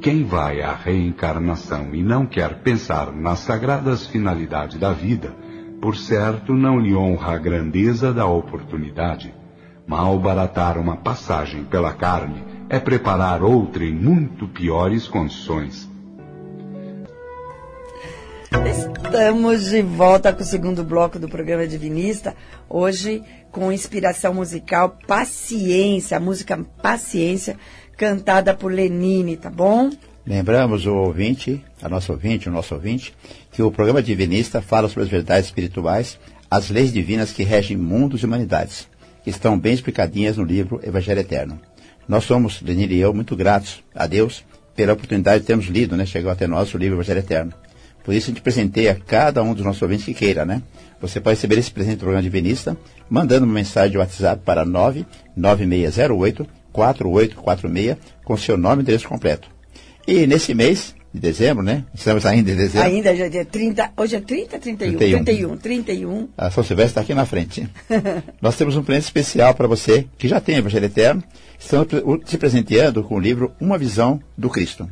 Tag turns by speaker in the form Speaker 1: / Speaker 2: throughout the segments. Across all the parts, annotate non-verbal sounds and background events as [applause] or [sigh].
Speaker 1: Quem vai à reencarnação e não quer pensar nas sagradas finalidades da vida, por certo não lhe honra a grandeza da oportunidade. Mal baratar uma passagem pela carne é preparar outra em muito piores condições.
Speaker 2: Estamos de volta com o segundo bloco do programa Divinista. Hoje com inspiração musical Paciência, a música Paciência, cantada por Lenine, tá bom?
Speaker 3: Lembramos o ouvinte, a nossa ouvinte, o nosso ouvinte, que o programa Divinista fala sobre as verdades espirituais, as leis divinas que regem mundos e humanidades, que estão bem explicadinhas no livro Evangelho Eterno. Nós somos, Lenine e eu, muito gratos a Deus pela oportunidade de termos lido, né? Chegou até nós o livro Evangelho Eterno. Por isso a gente presenteia cada um dos nossos ouvintes que queira, né? Você pode receber esse presente do programa Divinista mandando uma mensagem de WhatsApp para 99608 4846 com seu nome e endereço completo. E nesse mês de dezembro, né? Estamos ainda em dezembro.
Speaker 2: Ainda, já é 30, hoje é 30, 31, 31, 31. 31.
Speaker 3: A São Silvestre está aqui na frente. [laughs] Nós temos um presente especial para você que já tem o Evangelho Eterno. Estamos se presenteando com o livro Uma Visão do Cristo.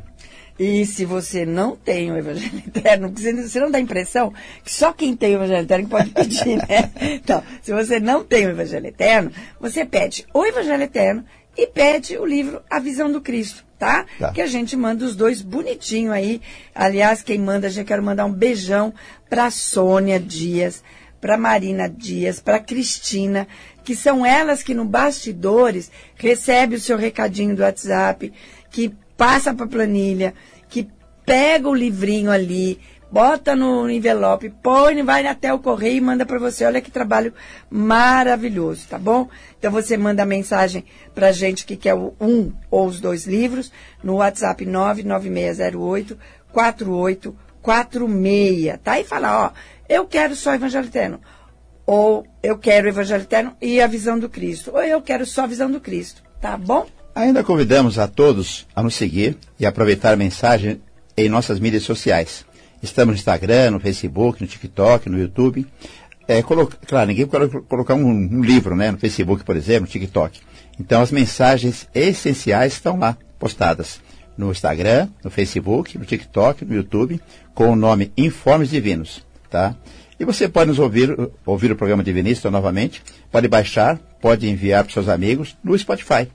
Speaker 2: E se você não tem o Evangelho [laughs] Eterno, você não dá a impressão que só quem tem o Evangelho Eterno pode pedir, né? [laughs] Então, se você não tem o Evangelho Eterno, você pede o Evangelho Eterno e pede o livro A Visão do Cristo, tá? tá? Que a gente manda os dois bonitinho aí. Aliás, quem manda, já quero mandar um beijão para Sônia Dias, para Marina Dias, para Cristina, que são elas que no bastidores recebe o seu recadinho do WhatsApp, que passa para planilha, que pega o livrinho ali, bota no envelope, põe, vai até o correio e manda para você. Olha que trabalho maravilhoso, tá bom? Então você manda mensagem para gente que quer um ou os dois livros no WhatsApp 99608 4846, tá? E fala, ó, eu quero só Evangelho Eterno. Ou eu quero Evangelho Eterno e a visão do Cristo. Ou eu quero só a visão do Cristo, tá bom?
Speaker 3: Ainda convidamos a todos a nos seguir e aproveitar a mensagem em nossas mídias sociais. Estamos no Instagram, no Facebook, no TikTok, no YouTube. É, claro, ninguém pode colocar um, um, livro né, no Facebook, por exemplo, no TikTok. Então as mensagens essenciais estão lá postadas no Instagram, no Facebook, no TikTok, no YouTube, com o nome Informes Divinos. Tá? E você pode nos ouvir, ouvir o programa Divinista novamente, pode baixar, pode enviar para seus amigos no Spotify.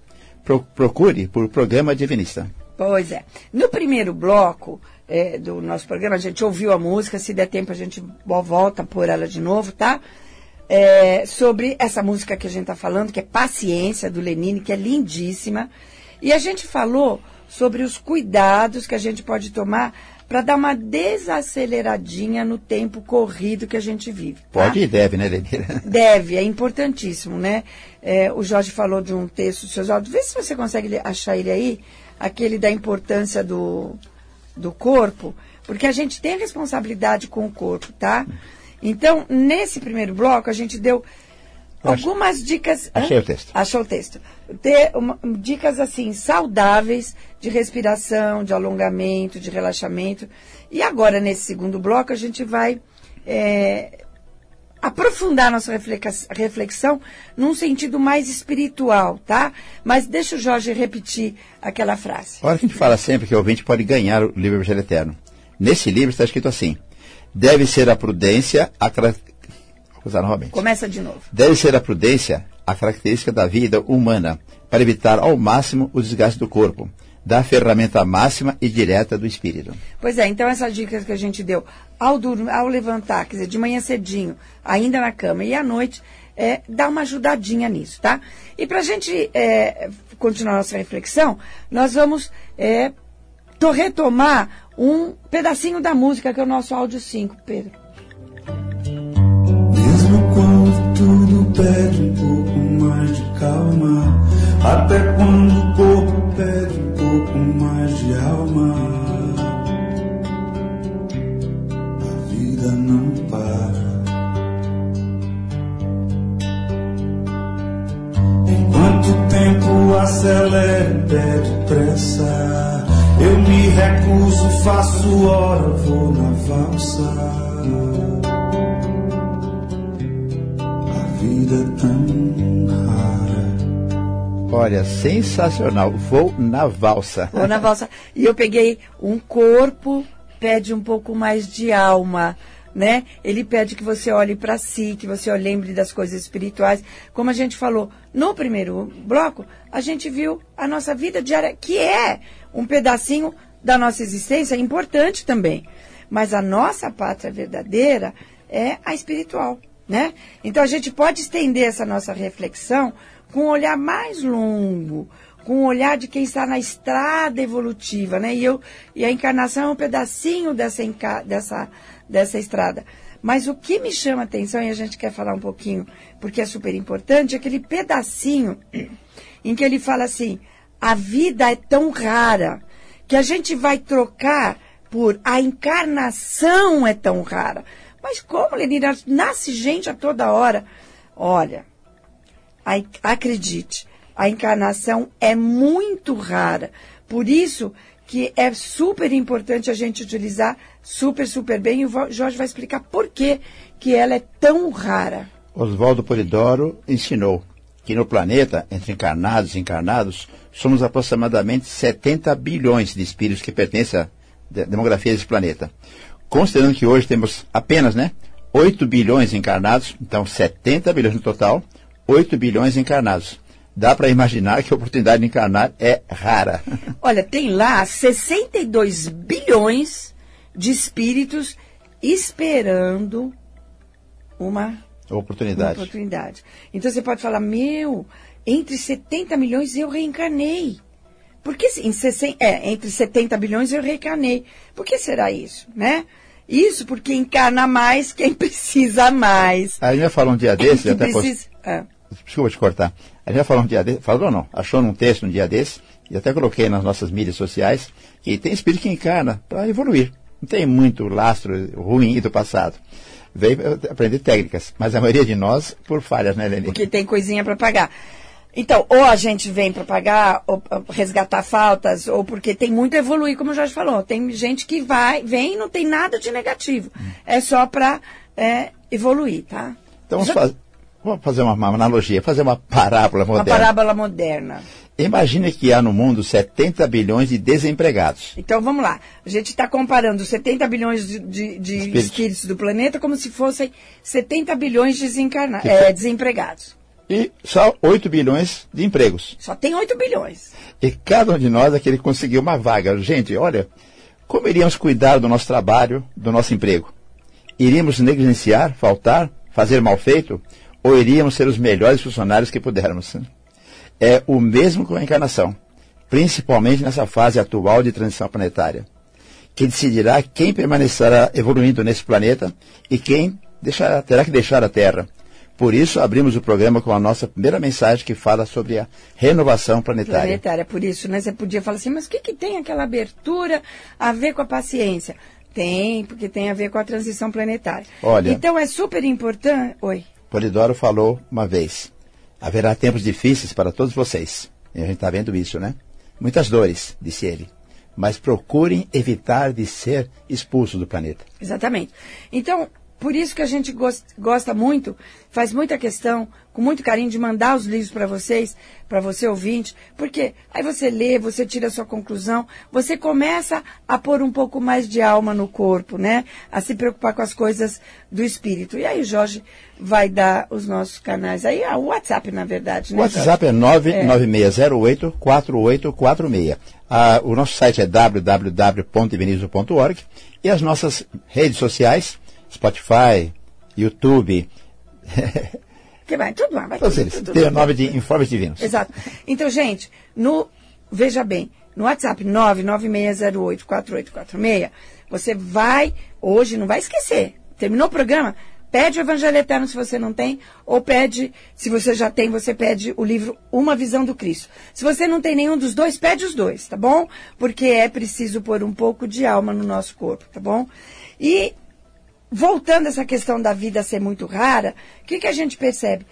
Speaker 3: Pro, procure por Programa Divinista.
Speaker 2: Pois é. No primeiro bloco, é, do nosso programa. A gente ouviu a música, se der tempo a gente volta por ela de novo, tá? É, sobre essa música que a gente está falando, que é Paciência, do Lenine, que é lindíssima. E a gente falou sobre os cuidados que a gente pode tomar para dar uma desaceleradinha no tempo corrido que a gente vive.
Speaker 3: Tá? Pode e deve, né, Lenine? [laughs]
Speaker 2: Deve, é importantíssimo, né? É, o Jorge falou de um texto do seu Jorge. Vê se você consegue achar ele aí, aquele da importância do do corpo, porque a gente tem responsabilidade com o corpo, tá? Então, nesse primeiro bloco, a gente deu algumas dicas.
Speaker 3: Achei hã? o texto.
Speaker 2: Achou o texto. Ter uma, dicas assim, saudáveis de respiração, de alongamento, de relaxamento. E agora, nesse segundo bloco, a gente vai é, aprofundar nossa reflexão num sentido mais espiritual, tá? Mas deixa o Jorge repetir aquela frase.
Speaker 3: Olha que a gente fala sempre que o ouvinte pode ganhar o livro Evangelho Eterno. Nesse livro está escrito assim: deve ser a prudência a.
Speaker 2: Começa de novo.
Speaker 3: Deve ser a prudência a característica da vida humana para evitar ao máximo o desgaste do corpo da ferramenta máxima e direta do espírito.
Speaker 2: Pois é, então essas dicas que a gente deu ao, dormir, ao levantar, quer dizer, de manhã cedinho, ainda na cama e à noite, é, dá uma ajudadinha nisso, tá? E para a gente é, continuar nossa reflexão, nós vamos é, retomar um pedacinho da música que é o nosso áudio 5, Pedro.
Speaker 4: Mesmo quando tudo pede um pouco mais de calma, até quando o corpo mais de alma, a vida não para. Enquanto o tempo acelera pede pressa, eu me recuso, faço hora, vou na valsa. A vida é tão.
Speaker 3: Olha, sensacional. Vou na valsa.
Speaker 2: Vou na valsa. E eu peguei um corpo, pede um pouco mais de alma. Né? Ele pede que você olhe para si, que você lembre das coisas espirituais. Como a gente falou no primeiro bloco, a gente viu a nossa vida diária, que é um pedacinho da nossa existência importante também. Mas a nossa pátria verdadeira é a espiritual, né? Então a gente pode estender essa nossa reflexão com um olhar mais longo, com um olhar de quem está na estrada evolutiva, né? E, eu, e a encarnação é um pedacinho dessa, dessa, dessa estrada. Mas o que me chama a atenção, e a gente quer falar um pouquinho, porque é super importante, é aquele pedacinho [clears throat] em que ele fala assim: a vida é tão rara que a gente vai trocar por a encarnação é tão rara. Mas como, Lenina? Nasce gente a toda hora. Olha, acredite, a encarnação é muito rara. Por isso que é super importante a gente utilizar super, super bem. E o Jorge vai explicar por que, que ela é tão rara.
Speaker 3: Oswaldo Polidoro ensinou que no planeta, entre encarnados e encarnados, somos aproximadamente 70 bilhões de espíritos que pertencem à demografia desse planeta. Considerando que hoje temos apenas né, 8 bilhões encarnados, então 70 bilhões no total, 8 bilhões encarnados. Dá para imaginar que a oportunidade de encarnar é rara. [laughs]
Speaker 2: Olha, tem lá 62 bilhões de espíritos esperando uma
Speaker 3: oportunidade.
Speaker 2: Uma oportunidade. Então você pode falar, meu, entre 70 milhões eu reencarnei. Por que em 60, é, entre 70 bilhões eu reencarnei? Por que será isso, né? Isso porque encarna mais quem [laughs] precisa mais.
Speaker 3: A gente já falou um dia desse, até precisa... Posso... Ah. Desculpa te cortar. A gente já falou um dia desse, falou não, achou num texto um dia desse, e até coloquei nas nossas mídias sociais, que tem espírito que encarna para evoluir. Não tem muito lastro ruim do passado. Veio aprender técnicas, mas a maioria de nós por falhas, né, Leni?
Speaker 2: Porque tem coisinha para pagar. Então, ou a gente vem para pagar, ou resgatar faltas, ou porque tem muito a evoluir, como o Jorge falou. Tem gente que vai, vem e não tem nada de negativo. Hum. É só para é, evoluir, tá?
Speaker 3: Então, vamos, vamos fazer uma, uma, analogia, fazer uma parábola moderna.
Speaker 2: Uma parábola moderna.
Speaker 3: Imagine que há no mundo 70 bilhões de desempregados.
Speaker 2: Então vamos lá. A gente está comparando 70 bilhões de, de, de espíritos. espíritos. do planeta como se fossem 70 bilhões de é, desempregados.
Speaker 3: E só 8 bilhões de empregos.
Speaker 2: Só tem 8 bilhões.
Speaker 3: E cada um de nós é que ele conseguiu uma vaga. Gente, olha, como iríamos cuidar do nosso trabalho, do nosso emprego? Iríamos negligenciar, faltar, fazer mal feito? Ou iríamos ser os melhores funcionários que pudermos? é o mesmo com a encarnação, principalmente nessa fase atual de transição planetária, que decidirá quem permanecerá evoluindo nesse planeta e quem deixará, terá que deixar a Terra. Por isso, abrimos o programa com a nossa primeira mensagem que fala sobre a renovação planetária.
Speaker 2: Planetária, por isso, né? Você podia falar assim, mas o que, que tem aquela abertura a ver com a paciência? Tem, porque tem a ver com a transição planetária.
Speaker 3: Olha.
Speaker 2: Então é super importante. Oi.
Speaker 3: Polidoro falou uma vez. Haverá tempos difíceis para todos vocês. E a gente está vendo isso, né? Muitas dores, disse ele. Mas procurem evitar de ser expulso do planeta.
Speaker 2: Exatamente. Então, por isso que a gente gosta muito, faz muita questão, com muito carinho, de mandar os livros para vocês, para você ouvinte, porque aí você lê, você tira a sua conclusão, você começa a pôr um pouco mais de alma no corpo, né? A se preocupar com as coisas do espírito. E aí o Jorge vai dar os nossos canais. Aí é o WhatsApp, na verdade, né?
Speaker 3: O WhatsApp Jorge? é 99608-4846. Ah, o nosso site é www.ibenizo.org e as nossas redes sociais Spotify, YouTube. [laughs]
Speaker 2: que vai, tudo lá. Vai
Speaker 3: Todos eles. Tudo, o nome de Informes Divinos.
Speaker 2: Exato. Então, gente, no, veja bem, no WhatsApp 996084846, você vai, hoje não vai esquecer. Terminou o programa? Pede o Evangelho Eterno se você não tem, ou pede, se você já tem, você pede o livro Uma Visão do Cristo. Se você não tem nenhum dos dois, pede os dois, tá bom? Porque é preciso pôr um pouco de alma no nosso corpo, tá bom? E voltando a essa questão da vida ser muito rara, o que, que a gente percebe?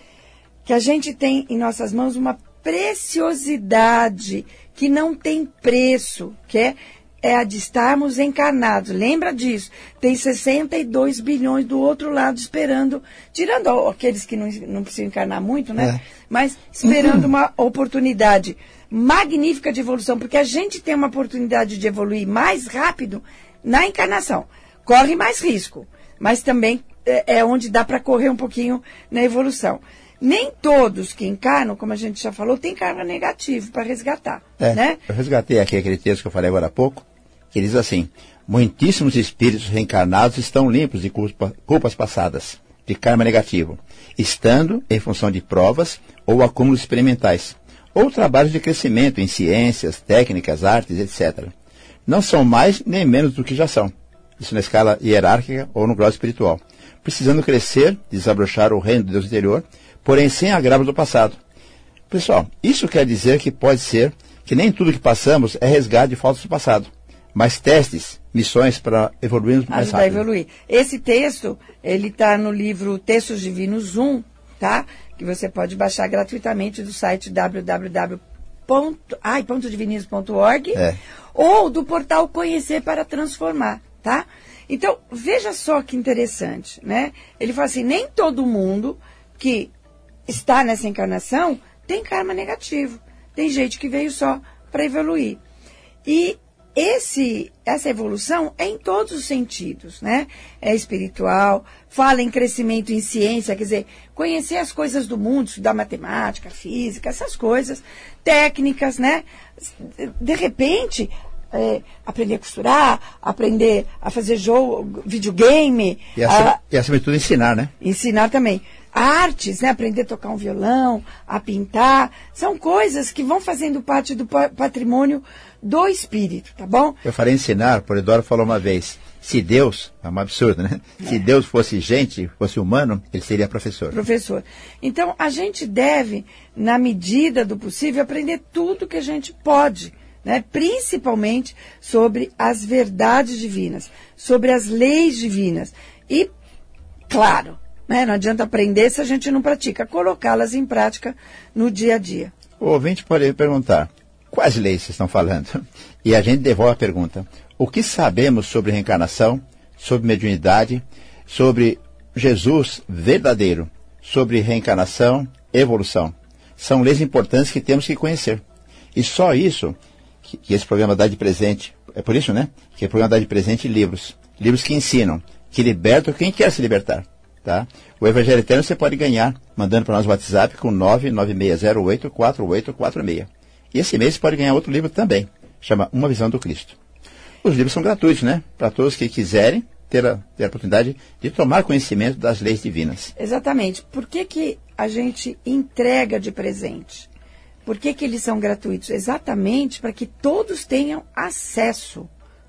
Speaker 2: Que a gente tem em nossas mãos uma preciosidade que não tem preço, que é é a de estarmos encarnados. Lembra disso? Tem 62 bilhões do outro lado esperando, tirando aqueles que não, não precisam encarnar muito, né? É. Mas esperando uma oportunidade magnífica de evolução, porque a gente tem uma oportunidade de evoluir mais rápido na encarnação. Corre mais risco, mas também é, é onde dá para correr um pouquinho na evolução. Nem todos que encarnam, como a gente já falou, tem karma negativo para resgatar. É, né?
Speaker 3: Eu resgatei aqui aquele texto que eu falei agora há pouco, que diz assim: Muitíssimos espíritos reencarnados estão limpos de culpa, culpas passadas, de karma negativo, estando em função de provas ou acúmulos experimentais, ou trabalhos de crescimento em ciências, técnicas, artes, etc. Não são mais nem menos do que já são. Isso na escala hierárquica ou no grau espiritual. Precisando crescer, desabrochar o reino de Deus interior porém sem agravos do passado. Pessoal, isso quer dizer que pode ser que nem tudo que passamos é resgate de faltas do passado, mas testes, missões para evoluirmos mais Ajudar rápido.
Speaker 2: a evoluir. Esse texto, ele está no livro Textos Divinos 1, tá? Que você pode baixar gratuitamente do site www.divininos.org é. ou do portal Conhecer para Transformar, tá? Então, veja só que interessante, né? Ele fala assim, nem todo mundo que está nessa encarnação tem karma negativo. Tem gente que veio só para evoluir. E esse, essa evolução é em todos os sentidos, né? É espiritual, fala em crescimento em ciência, quer dizer, conhecer as coisas do mundo, estudar matemática, física, essas coisas, técnicas, né? De repente, é, aprender a costurar, aprender a fazer jogo, videogame.
Speaker 3: E acima, a, e acima de tudo ensinar, né?
Speaker 2: Ensinar também artes, né? aprender a tocar um violão, a pintar, são coisas que vão fazendo parte do patrimônio do espírito, tá bom?
Speaker 3: Eu falei ensinar, por Eduardo falou uma vez, se Deus, é um absurdo, né? É. Se Deus fosse gente, fosse humano, ele seria professor.
Speaker 2: Professor. Então, a gente deve, na medida do possível, aprender tudo que a gente pode. Né? principalmente sobre as verdades divinas, sobre as leis divinas. E, claro, né? Não adianta aprender se a gente não pratica, colocá-las em prática no dia a dia.
Speaker 3: O ouvinte pode perguntar, quais leis vocês estão falando? E a gente devolve a pergunta, o que sabemos sobre reencarnação, sobre mediunidade, sobre Jesus verdadeiro, sobre reencarnação, evolução? São leis importantes que temos que conhecer. E só isso que, que esse programa dá de presente, é por isso, né? Que o programa dá de presente livros. Livros que ensinam, que libertam quem quer se libertar. Tá? O Evangelho Eterno você pode ganhar mandando para nós o WhatsApp com 996084846. E esse mês você pode ganhar outro livro também, chama Uma Visão do Cristo. Os livros são gratuitos, né? Para todos que quiserem ter a, ter a oportunidade de tomar conhecimento das leis divinas.
Speaker 2: Exatamente. Por que, que a gente entrega de presente? Por que, que eles são gratuitos? Exatamente para que todos tenham acesso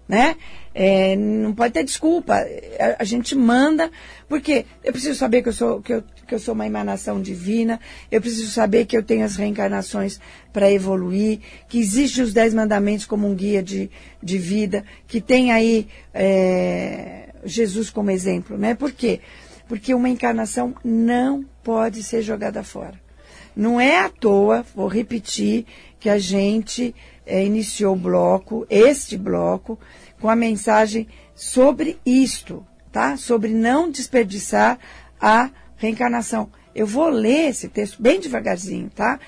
Speaker 2: né? É, não pode ter desculpa. A, a, gente manda, porque eu preciso saber que eu, sou, que, eu, que eu sou uma emanação divina, eu preciso saber que eu tenho as reencarnações para evoluir, que existem os dez mandamentos como um guia de, de vida, que tem aí é, Jesus como exemplo, né? Por quê? Porque uma encarnação não pode ser jogada fora. Não é à toa, vou repetir, que a gente é, iniciou o bloco, este bloco, com a mensagem sobre isto, tá? Sobre não desperdiçar a reencarnação. Eu vou ler esse texto bem devagarzinho, tá?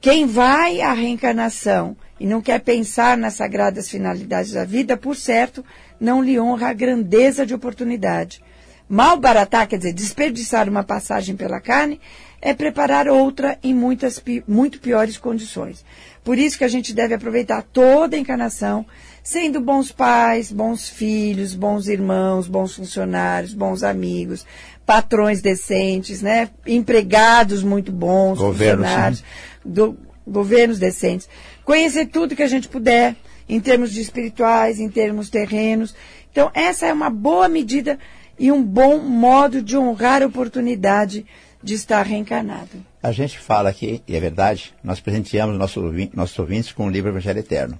Speaker 2: Quem vai à reencarnação e não quer pensar nas sagradas finalidades da vida, por certo, não lhe honra a grandeza de oportunidade. Mal baratar, quer dizer, desperdiçar uma passagem pela carne, é preparar outra em muitas, muito piores condições. Por isso que a gente deve aproveitar toda a encarnação, sendo bons pais, bons filhos, bons irmãos, bons funcionários, bons amigos, patrões decentes, né? empregados muito bons, Governo, funcionários, do, governos decentes. Conhecer tudo que a gente puder, em termos de espirituais, em termos terrenos. Então, essa é uma boa medida e um bom modo de honrar a oportunidade de estar reencarnado.
Speaker 3: A gente fala aqui, e é verdade, nós presenteamos nossos nossos ouvintes com o livro Evangelho Eterno.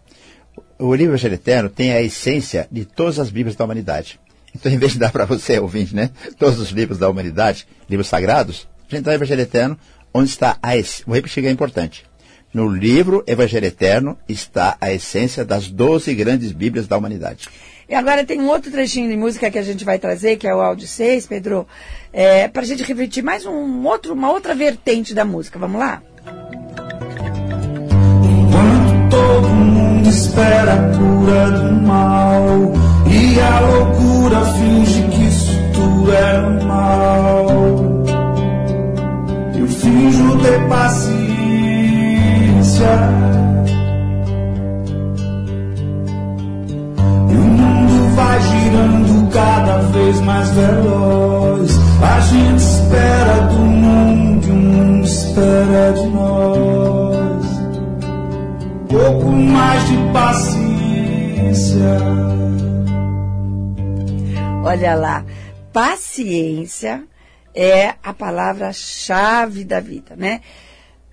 Speaker 3: O livro Evangelho Eterno tem a essência de todas as Bíblias da humanidade. Então, [laughs] em vez de dar para você, ouvinte, né, todos os livros da humanidade, livros sagrados, a gente dá o Evangelho Eterno, onde está a essência. Vou repetir que é importante. No livro Evangelho Eterno está a essência das doze grandes Bíblias da humanidade.
Speaker 2: E agora tem um outro trechinho de música que a gente vai trazer, que é o áudio 6, Pedro, é, para a gente refletir mais um outro, uma outra vertente da música. Vamos lá?
Speaker 4: Enquanto todo mundo espera a cura do mal e a loucura finge que isso tudo é normal, eu finjo ter paciência. Vai girando cada vez mais veloz. A gente espera do mundo e o mundo espera de nós. Pouco mais de paciência.
Speaker 2: Olha lá, paciência é a palavra-chave da vida, né?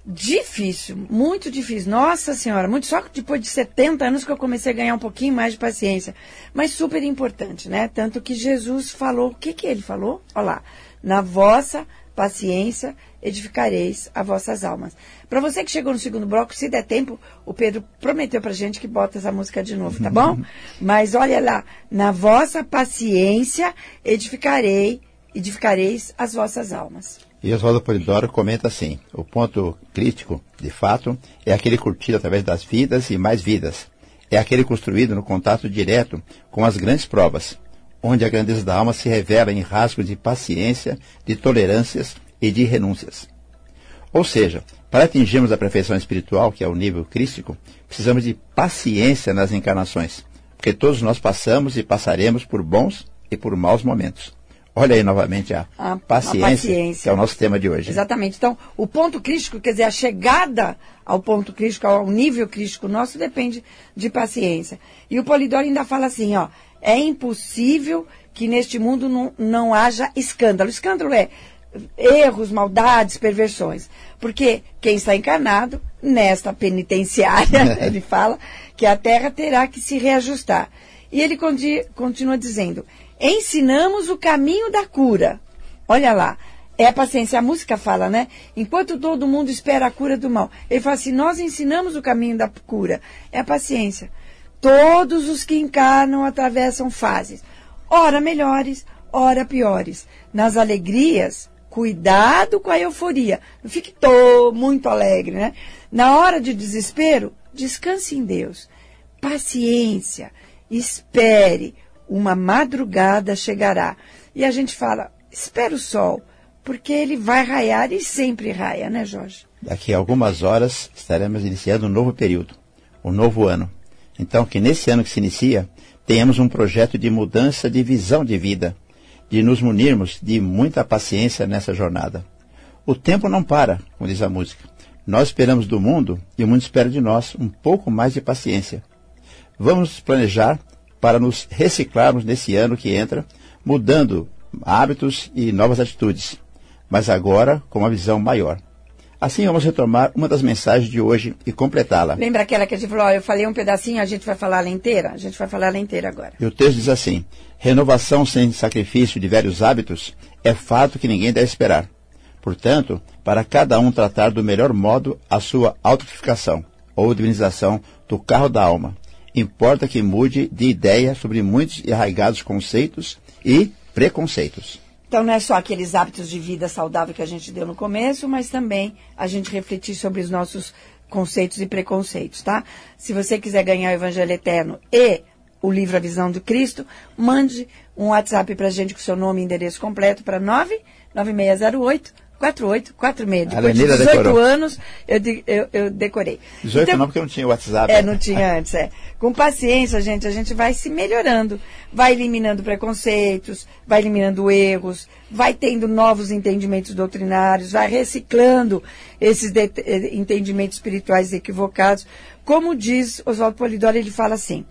Speaker 2: Difícil, muito difícil. Nossa Senhora, muito só depois de 70 anos que eu comecei a ganhar um pouquinho mais de paciência. Mas super importante, né? Tanto que Jesus falou, o que que ele falou? Olha lá, na vossa paciência edificareis as vossas almas. Para você que chegou no segundo bloco, se der tempo, o Pedro prometeu pra gente que bota essa música de novo, tá bom? [laughs] Mas olha lá, na vossa paciência edificarei, edificareis as vossas almas.
Speaker 3: E Oswaldo Polidoro comenta assim: o ponto crítico, de fato, é aquele curtido através das vidas e mais vidas. É aquele construído no contato direto com as grandes provas, onde a grandeza da alma se revela em rasgos de paciência, de tolerâncias e de renúncias. Ou seja, para atingirmos a perfeição espiritual, que é o nível crístico, precisamos de paciência nas encarnações, porque todos nós passamos e passaremos por bons e por maus momentos. Olha aí novamente a, a, paciência, a, paciência, que é o nosso tema de hoje.
Speaker 2: Exatamente. Então, o ponto crítico, quer dizer, a chegada ao ponto crítico, ao nível crítico nosso, depende de paciência. E o Polidoro ainda fala assim, ó, é impossível que neste mundo não, não haja escândalo. Escândalo é erros, maldades, perversões. Porque quem está encarnado, nesta penitenciária, [laughs] ele fala, que a terra terá que se reajustar. E ele continua dizendo, ensinamos o caminho da cura. Olha lá, é a paciência. A música fala, né? Enquanto todo mundo espera a cura do mal. Ele fala assim: nós ensinamos o caminho da cura. É a paciência. Todos os que encarnam atravessam fases, ora melhores, ora piores. Nas alegrias, cuidado com a euforia. Não fique tô muito alegre, né? Na hora de desespero, descanse em Deus. Paciência, espere uma madrugada chegará. E a gente fala, espera o sol, porque ele vai raiar e sempre raia, né, Jorge?
Speaker 3: Daqui a algumas horas estaremos iniciando um novo período, um novo ano. Então, que nesse ano que se inicia, tenhamos um projeto de mudança de visão de vida, de nos munirmos de muita paciência nessa jornada. O tempo não para, como diz a música. Nós esperamos do mundo e o mundo espera de nós um pouco mais de paciência. Vamos planejar para nos reciclarmos nesse ano que entra, mudando hábitos e novas atitudes, mas agora com uma visão maior. Assim vamos retomar uma das mensagens de hoje e completá-la.
Speaker 2: Lembra aquela que a gente falou, eu falei um pedacinho, a gente vai falar ela inteira? A gente vai falar ela inteira agora.
Speaker 3: E o texto diz assim: renovação sem sacrifício de velhos hábitos é fato que ninguém deve esperar. Portanto, para cada um tratar do melhor modo a sua autificação ou divinização do carro da alma, importa que mude de ideia sobre muitos arraigados conceitos e preconceitos.
Speaker 2: Então não é só aqueles hábitos de vida saudável que a gente deu no começo, mas também a gente refletir sobre os nossos conceitos e preconceitos, tá? Se você quiser ganhar o Evangelho Eterno e o livro A Visão do Cristo, mande um WhatsApp para a gente com seu nome e endereço completo para 99608 4846. Depois de 18 decorou. anos, eu, eu, eu decorei.
Speaker 3: 18 então, não, porque não tinha WhatsApp.
Speaker 2: É, não tinha antes, é. Com paciência, gente, a gente vai se melhorando. Vai eliminando preconceitos, vai eliminando erros, vai tendo novos entendimentos doutrinários, vai reciclando esses eh, entendimentos espirituais equivocados. Como diz Oswaldo Polidoro, ele fala assim,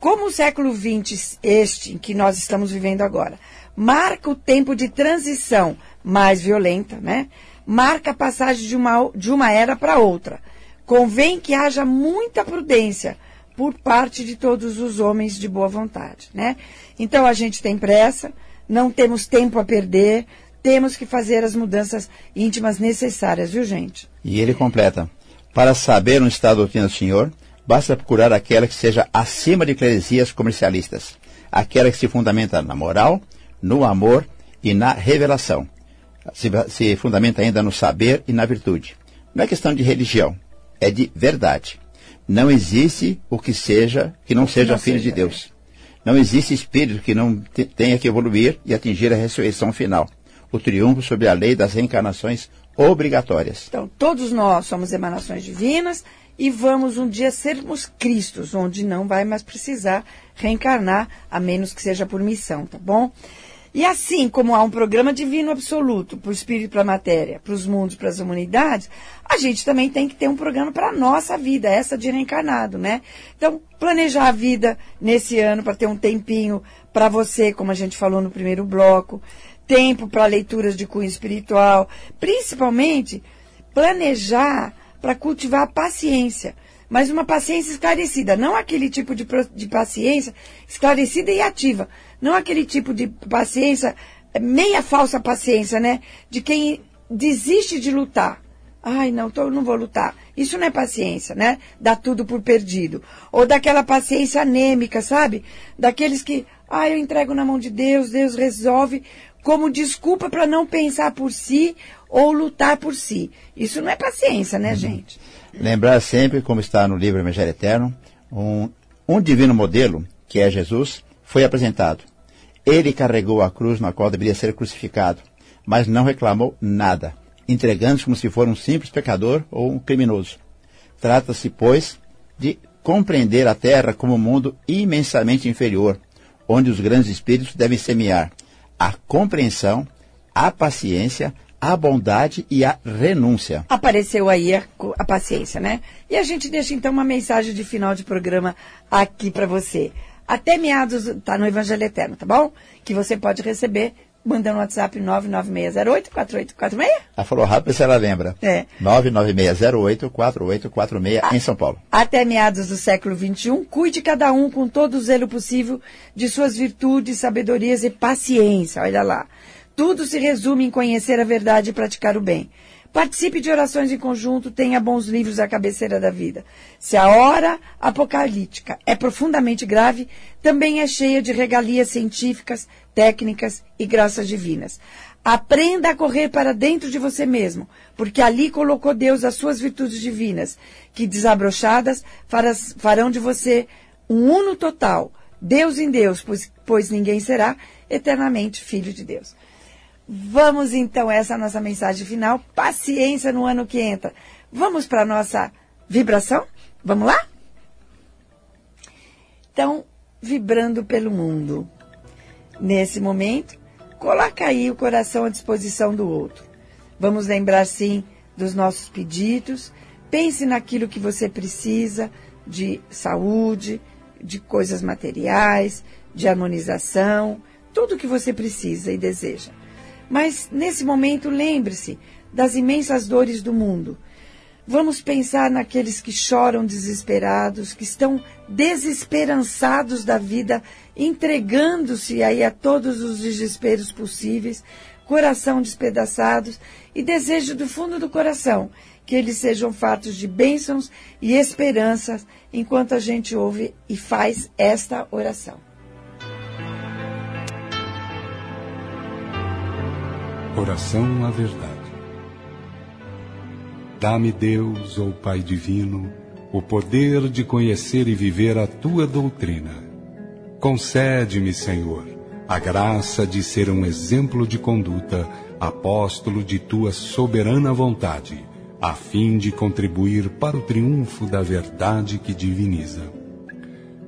Speaker 2: como o século XX, este em que nós estamos vivendo agora, marca o tempo de transição mais violenta, né? Marca a passagem de uma, de uma era para outra. Convém que haja muita prudência por parte de todos os homens de boa vontade, né? Então a gente tem pressa, não temos tempo a perder, temos que fazer as mudanças íntimas necessárias, viu, gente?
Speaker 3: E ele completa: Para saber onde está a doutrina do Senhor, basta procurar aquela que seja acima de eclesias comercialistas, aquela que se fundamenta na moral, no amor e na revelação. Se, se fundamenta ainda no saber e na virtude. Não é questão de religião, é de verdade. Não existe o que seja que não seja não filho seja, de Deus. Não existe espírito que não tenha que evoluir e atingir a ressurreição final, o triunfo sobre a lei das reencarnações obrigatórias.
Speaker 2: Então, todos nós somos emanações divinas e vamos um dia sermos Cristos, onde não vai mais precisar reencarnar, a menos que seja por missão, tá bom? E assim como há um programa divino absoluto para o espírito, para a matéria, para os mundos, para as humanidades, a gente também tem que ter um programa para a nossa vida, essa de reencarnado, né? Então, planejar a vida nesse ano para ter um tempinho para você, como a gente falou no primeiro bloco, tempo para leituras de cunho espiritual, principalmente planejar para cultivar a paciência mas uma paciência esclarecida, não aquele tipo de, de paciência esclarecida e ativa, não aquele tipo de paciência, meia falsa paciência, né? De quem desiste de lutar. Ai, não, tô, não vou lutar. Isso não é paciência, né? Dá tudo por perdido. Ou daquela paciência anêmica, sabe? Daqueles que, ai, eu entrego na mão de Deus, Deus resolve, como desculpa para não pensar por si ou lutar por si. Isso não é paciência, né, uhum. gente?
Speaker 3: Lembrar sempre, como está no livro Evangelho Eterno, um, um divino modelo, que é Jesus, foi apresentado. Ele carregou a cruz na qual deveria ser crucificado, mas não reclamou nada, entregando-se como se fosse um simples pecador ou um criminoso. Trata-se, pois, de compreender a Terra como um mundo imensamente inferior, onde os grandes espíritos devem semear a compreensão, a paciência, a bondade e a renúncia.
Speaker 2: Apareceu aí a, a, paciência, né? E a gente deixa então uma mensagem de final de programa aqui para você. Até meados, tá no Evangelho Eterno, tá bom? Que você pode receber mandando no WhatsApp 99608-4846.
Speaker 3: Ela falou rápido se ela lembra. É. 99608-4846 em São Paulo.
Speaker 2: Até meados do século XXI, cuide cada um com todo o zelo possível de suas virtudes, sabedorias e paciência. Olha lá. Tudo se resume em conhecer a verdade e praticar o bem. Participe de orações em conjunto, tenha bons livros à cabeceira da vida. Se a hora apocalíptica é profundamente grave, também é cheia de regalias científicas, técnicas e graças divinas. Aprenda a correr para dentro de você mesmo, porque ali colocou Deus as suas virtudes divinas, que desabrochadas farão de você um uno total, Deus em Deus, pois, pois ninguém será eternamente filho de Deus. Vamos então, essa é a nossa mensagem final. Paciência no ano que entra. Vamos para a nossa vibração? Vamos lá? Então, vibrando pelo mundo. Nesse momento, coloca aí o coração à disposição do outro. Vamos lembrar sim dos nossos pedidos. Pense naquilo que você precisa de saúde, de coisas materiais, de harmonização, tudo que você precisa e deseja. Mas, nesse momento, lembre-se das imensas dores do mundo. Vamos pensar naqueles que choram desesperados, que estão desesperançados da vida, entregando-se aí a todos os desesperos possíveis, coração despedaçados, e desejo do fundo do coração que eles sejam fartos de bênçãos e esperanças enquanto a gente ouve e faz esta oração.
Speaker 1: Oração à Verdade. Dá-me, Deus, ou Pai Divino, o poder de conhecer e viver a tua doutrina. Concede-me, Senhor, a graça de ser um exemplo de conduta, apóstolo de tua soberana vontade, a fim de contribuir para o triunfo da verdade que diviniza.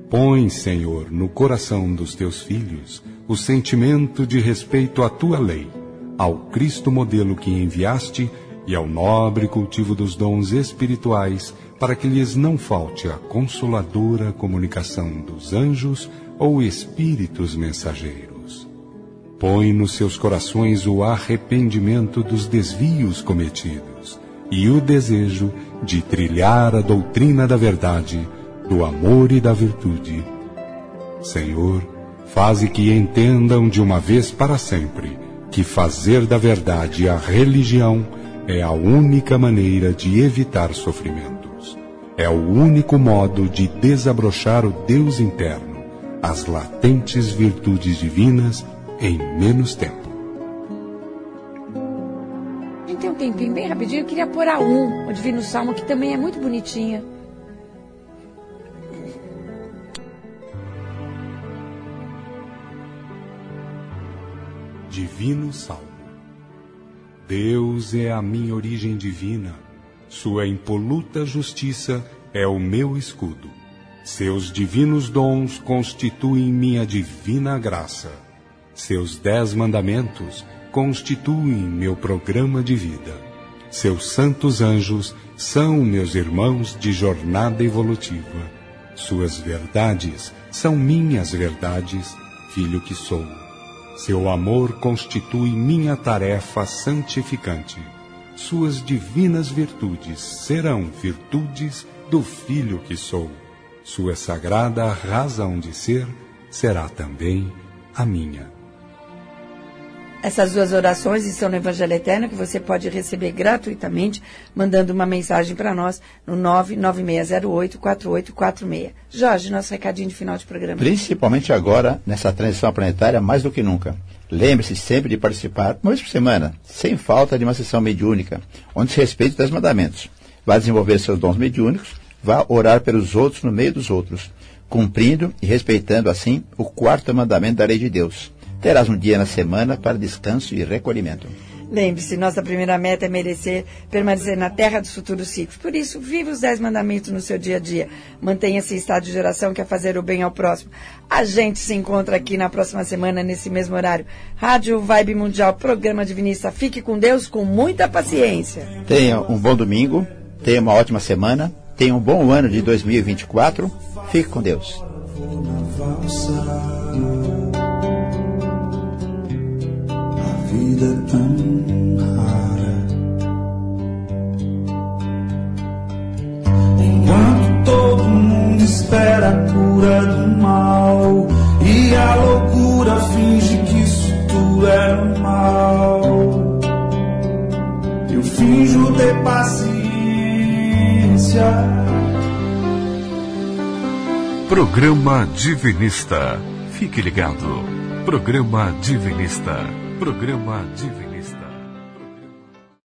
Speaker 1: Põe, Senhor, no coração dos teus filhos o sentimento de respeito à tua lei ao Cristo modelo que enviaste e ao nobre cultivo dos dons espirituais, para que lhes não falte a consoladora comunicação dos anjos ou espíritos mensageiros. Põe nos seus corações o arrependimento dos desvios cometidos e o desejo de trilhar a doutrina da verdade, do amor e da virtude. Senhor, faze que entendam de uma vez para sempre que fazer da verdade a religião é a única maneira de evitar sofrimento. É o único modo de desabrochar o Deus interno, as latentes virtudes divinas em menos tempo.
Speaker 2: A gente tem um tempinho bem rapidinho, eu queria pôr a um, o Divino Salmo, que também é muito bonitinha.
Speaker 1: Divino Salmo. Deus é a minha origem divina, sua impoluta justiça é o meu escudo. Seus divinos dons constituem minha divina graça. Seus dez mandamentos constituem meu programa de vida. Seus santos anjos são meus irmãos de jornada evolutiva. Suas verdades são minhas verdades, filho que sou. Seu amor constitui minha tarefa santificante. Suas divinas virtudes serão virtudes do Filho que sou. Sua sagrada razão de ser será também a minha.
Speaker 2: Essas duas orações estão no Evangelho Eterno, que você pode receber gratuitamente, mandando uma mensagem para nós no 996084846. Jorge, nosso recadinho de final de programa.
Speaker 3: Principalmente agora, nessa transição planetária, mais do que nunca. Lembre-se sempre de participar, uma vez por semana, sem falta de uma sessão mediúnica, onde se respeite os mandamentos. Vá desenvolver seus dons mediúnicos, vá orar pelos outros no meio dos outros, cumprindo e respeitando, assim, o quarto mandamento da lei de Deus terás um dia na semana para descanso e recolhimento.
Speaker 2: Lembre-se, nossa primeira meta é merecer permanecer na terra dos futuros ciclos. Por isso, viva os dez mandamentos no seu dia a dia. Mantenha-se em estado de geração que é fazer o bem ao próximo. A gente se encontra aqui na próxima semana, nesse mesmo horário. Rádio Vibe Mundial, programa Divinista. Fique com Deus, com muita paciência.
Speaker 3: Tenha um bom domingo, tenha uma ótima semana, tenha um bom ano de 2024. Fique com Deus.
Speaker 4: Vida tão rara. Enquanto todo mundo espera a cura do mal e a loucura finge que isso tudo é normal, eu finjo ter paciência.
Speaker 1: Programa Divinista. Fique ligado. Programa Divinista. Programa Divinista.